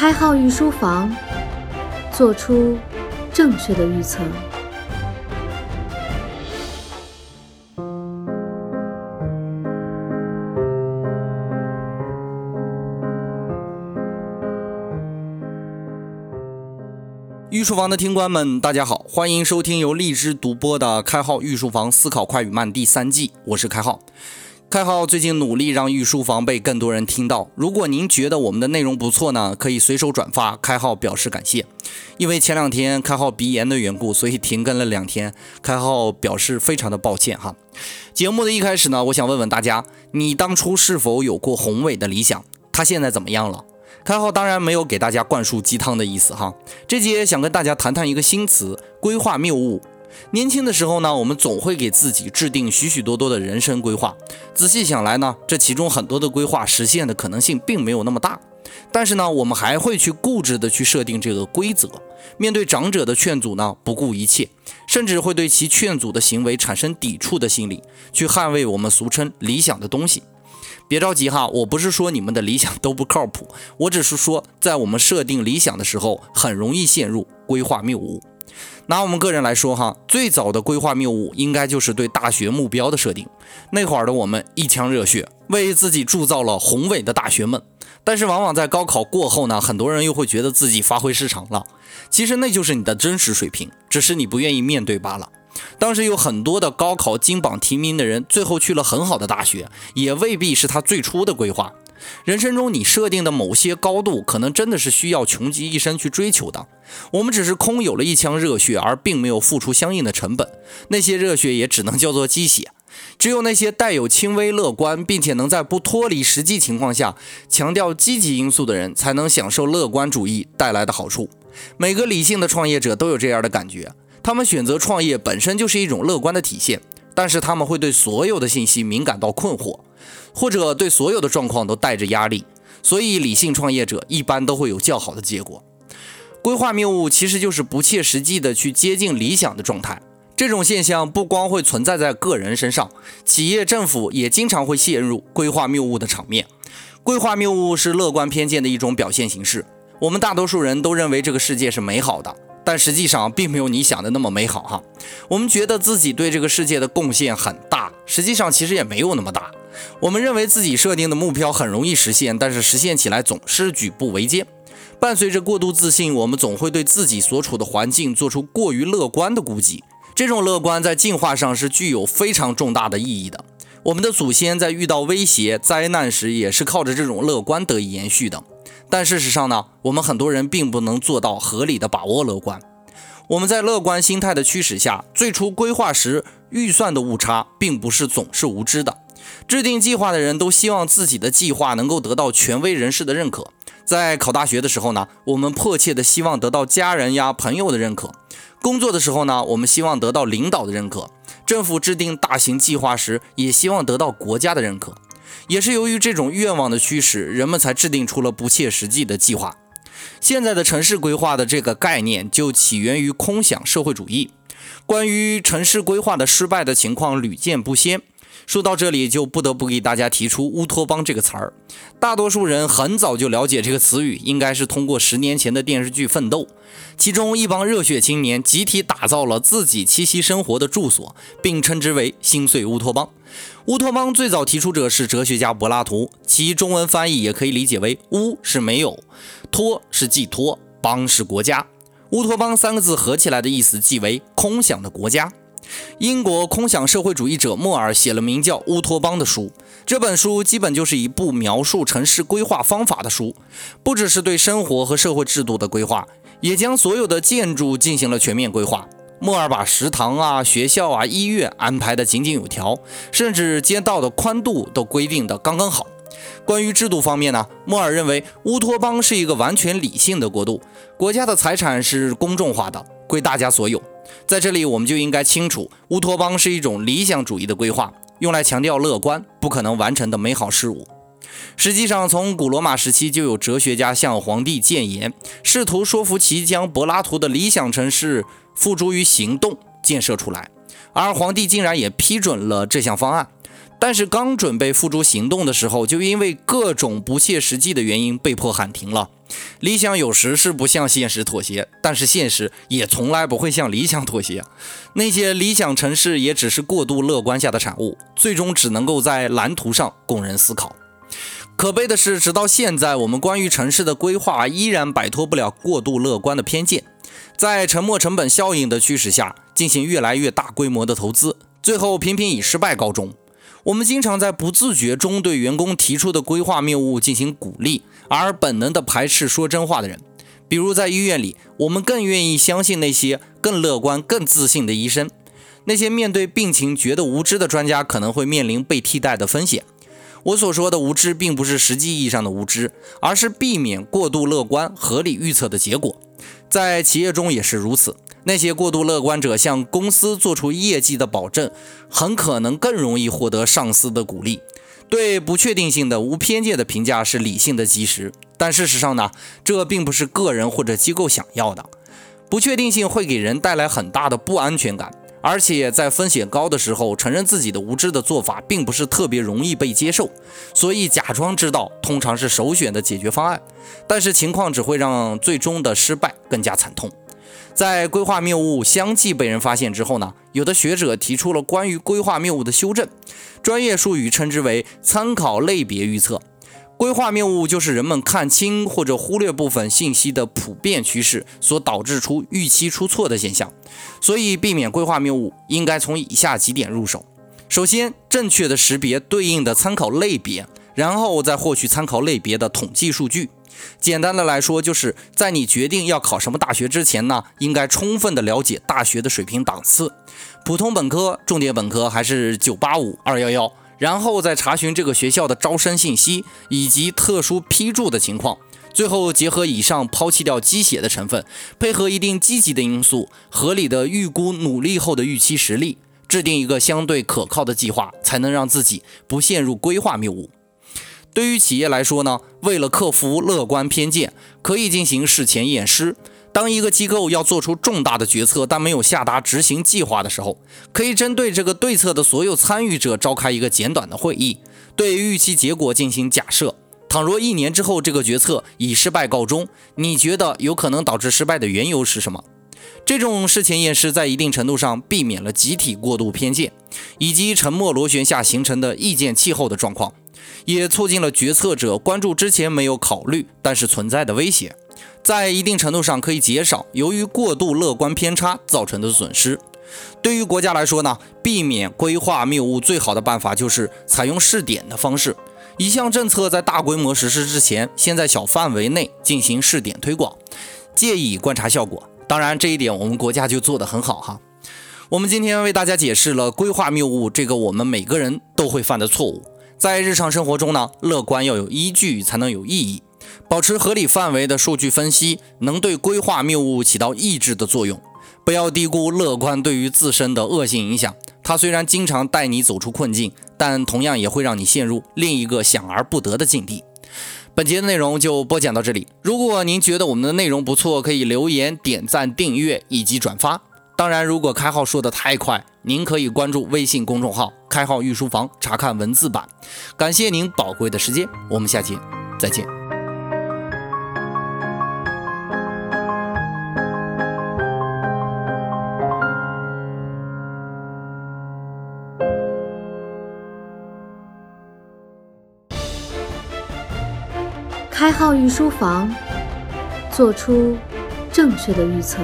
开号御书房，做出正确的预测。御书房的听官们，大家好，欢迎收听由荔枝独播的《开号御书房思考快与慢》第三季，我是开号。开号最近努力让御书房被更多人听到。如果您觉得我们的内容不错呢，可以随手转发，开号表示感谢。因为前两天开号鼻炎的缘故，所以停更了两天，开号表示非常的抱歉哈。节目的一开始呢，我想问问大家，你当初是否有过宏伟的理想？他现在怎么样了？开号当然没有给大家灌输鸡汤的意思哈，这节想跟大家谈谈一个新词——规划谬误。年轻的时候呢，我们总会给自己制定许许多多的人生规划。仔细想来呢，这其中很多的规划实现的可能性并没有那么大。但是呢，我们还会去固执的去设定这个规则，面对长者的劝阻呢，不顾一切，甚至会对其劝阻的行为产生抵触的心理，去捍卫我们俗称理想的东西。别着急哈，我不是说你们的理想都不靠谱，我只是说，在我们设定理想的时候，很容易陷入规划谬误。拿我们个人来说哈，最早的规划谬误应该就是对大学目标的设定。那会儿的我们一腔热血，为自己铸造了宏伟的大学梦。但是往往在高考过后呢，很多人又会觉得自己发挥失常了。其实那就是你的真实水平，只是你不愿意面对罢了。当时有很多的高考金榜题名的人，最后去了很好的大学，也未必是他最初的规划。人生中你设定的某些高度，可能真的是需要穷极一生去追求的。我们只是空有了一腔热血，而并没有付出相应的成本，那些热血也只能叫做鸡血。只有那些带有轻微乐观，并且能在不脱离实际情况下强调积极因素的人，才能享受乐观主义带来的好处。每个理性的创业者都有这样的感觉。他们选择创业本身就是一种乐观的体现，但是他们会对所有的信息敏感到困惑，或者对所有的状况都带着压力，所以理性创业者一般都会有较好的结果。规划谬误其实就是不切实际的去接近理想的状态，这种现象不光会存在在个人身上，企业、政府也经常会陷入规划谬误的场面。规划谬误是乐观偏见的一种表现形式，我们大多数人都认为这个世界是美好的。但实际上并没有你想的那么美好哈。我们觉得自己对这个世界的贡献很大，实际上其实也没有那么大。我们认为自己设定的目标很容易实现，但是实现起来总是举步维艰。伴随着过度自信，我们总会对自己所处的环境做出过于乐观的估计。这种乐观在进化上是具有非常重大的意义的。我们的祖先在遇到威胁、灾难时，也是靠着这种乐观得以延续的。但事实上呢，我们很多人并不能做到合理的把握乐观。我们在乐观心态的驱使下，最初规划时预算的误差，并不是总是无知的。制定计划的人都希望自己的计划能够得到权威人士的认可。在考大学的时候呢，我们迫切的希望得到家人呀、朋友的认可；工作的时候呢，我们希望得到领导的认可；政府制定大型计划时，也希望得到国家的认可。也是由于这种愿望的驱使，人们才制定出了不切实际的计划。现在的城市规划的这个概念就起源于空想社会主义。关于城市规划的失败的情况屡见不鲜。说到这里，就不得不给大家提出“乌托邦”这个词儿。大多数人很早就了解这个词语，应该是通过十年前的电视剧《奋斗》，其中一帮热血青年集体打造了自己栖息生活的住所，并称之为“心碎乌托邦”。乌托邦最早提出者是哲学家柏拉图，其中文翻译也可以理解为“乌”是没有，“托”是寄托，“邦”是国家。乌托邦三个字合起来的意思即为空想的国家。英国空想社会主义者莫尔写了名叫《乌托邦》的书，这本书基本就是一部描述城市规划方法的书，不只是对生活和社会制度的规划，也将所有的建筑进行了全面规划。莫尔把食堂啊、学校啊、医院安排的井井有条，甚至街道的宽度都规定的刚刚好。关于制度方面呢，莫尔认为乌托邦是一个完全理性的国度，国家的财产是公众化的，归大家所有。在这里，我们就应该清楚，乌托邦是一种理想主义的规划，用来强调乐观不可能完成的美好事物。实际上，从古罗马时期就有哲学家向皇帝谏言，试图说服其将柏拉图的理想城市付诸于行动建设出来，而皇帝竟然也批准了这项方案。但是刚准备付诸行动的时候，就因为各种不切实际的原因被迫喊停了。理想有时是不向现实妥协，但是现实也从来不会向理想妥协。那些理想城市也只是过度乐观下的产物，最终只能够在蓝图上供人思考。可悲的是，直到现在，我们关于城市的规划依然摆脱不了过度乐观的偏见，在沉没成本效应的驱使下，进行越来越大规模的投资，最后频频以失败告终。我们经常在不自觉中对员工提出的规划谬误进行鼓励，而本能地排斥说真话的人。比如在医院里，我们更愿意相信那些更乐观、更自信的医生。那些面对病情觉得无知的专家，可能会面临被替代的风险。我所说的无知，并不是实际意义上的无知，而是避免过度乐观、合理预测的结果。在企业中也是如此。那些过度乐观者向公司做出业绩的保证，很可能更容易获得上司的鼓励。对不确定性的无偏见的评价是理性的基石，但事实上呢，这并不是个人或者机构想要的。不确定性会给人带来很大的不安全感，而且在风险高的时候，承认自己的无知的做法并不是特别容易被接受。所以，假装知道通常是首选的解决方案，但是情况只会让最终的失败更加惨痛。在规划谬误相继被人发现之后呢，有的学者提出了关于规划谬误的修正，专业术语称之为参考类别预测。规划谬误就是人们看清或者忽略部分信息的普遍趋势所导致出预期出错的现象。所以，避免规划谬误，应该从以下几点入手：首先，正确的识别对应的参考类别，然后再获取参考类别的统计数据。简单的来说，就是在你决定要考什么大学之前呢，应该充分的了解大学的水平档次，普通本科、重点本科还是985、211，然后再查询这个学校的招生信息以及特殊批注的情况，最后结合以上抛弃掉鸡血的成分，配合一定积极的因素，合理的预估努力后的预期实力，制定一个相对可靠的计划，才能让自己不陷入规划谬误。对于企业来说呢，为了克服乐观偏见，可以进行事前验尸。当一个机构要做出重大的决策，但没有下达执行计划的时候，可以针对这个对策的所有参与者召开一个简短的会议，对预期结果进行假设。倘若一年之后这个决策以失败告终，你觉得有可能导致失败的缘由是什么？这种事前验尸在一定程度上避免了集体过度偏见以及沉默螺旋下形成的意见气候的状况。也促进了决策者关注之前没有考虑但是存在的威胁，在一定程度上可以减少由于过度乐观偏差造成的损失。对于国家来说呢，避免规划谬误最好的办法就是采用试点的方式。一项政策在大规模实施之前，先在小范围内进行试点推广，借以观察效果。当然，这一点我们国家就做得很好哈。我们今天为大家解释了规划谬误这个我们每个人都会犯的错误。在日常生活中呢，乐观要有依据才能有意义，保持合理范围的数据分析，能对规划谬误起到抑制的作用。不要低估乐观对于自身的恶性影响，它虽然经常带你走出困境，但同样也会让你陷入另一个想而不得的境地。本节的内容就播讲到这里，如果您觉得我们的内容不错，可以留言、点赞、订阅以及转发。当然，如果开号说的太快，您可以关注微信公众号“开号御书房”查看文字版。感谢您宝贵的时间，我们下期再见。开号御书房，做出正确的预测。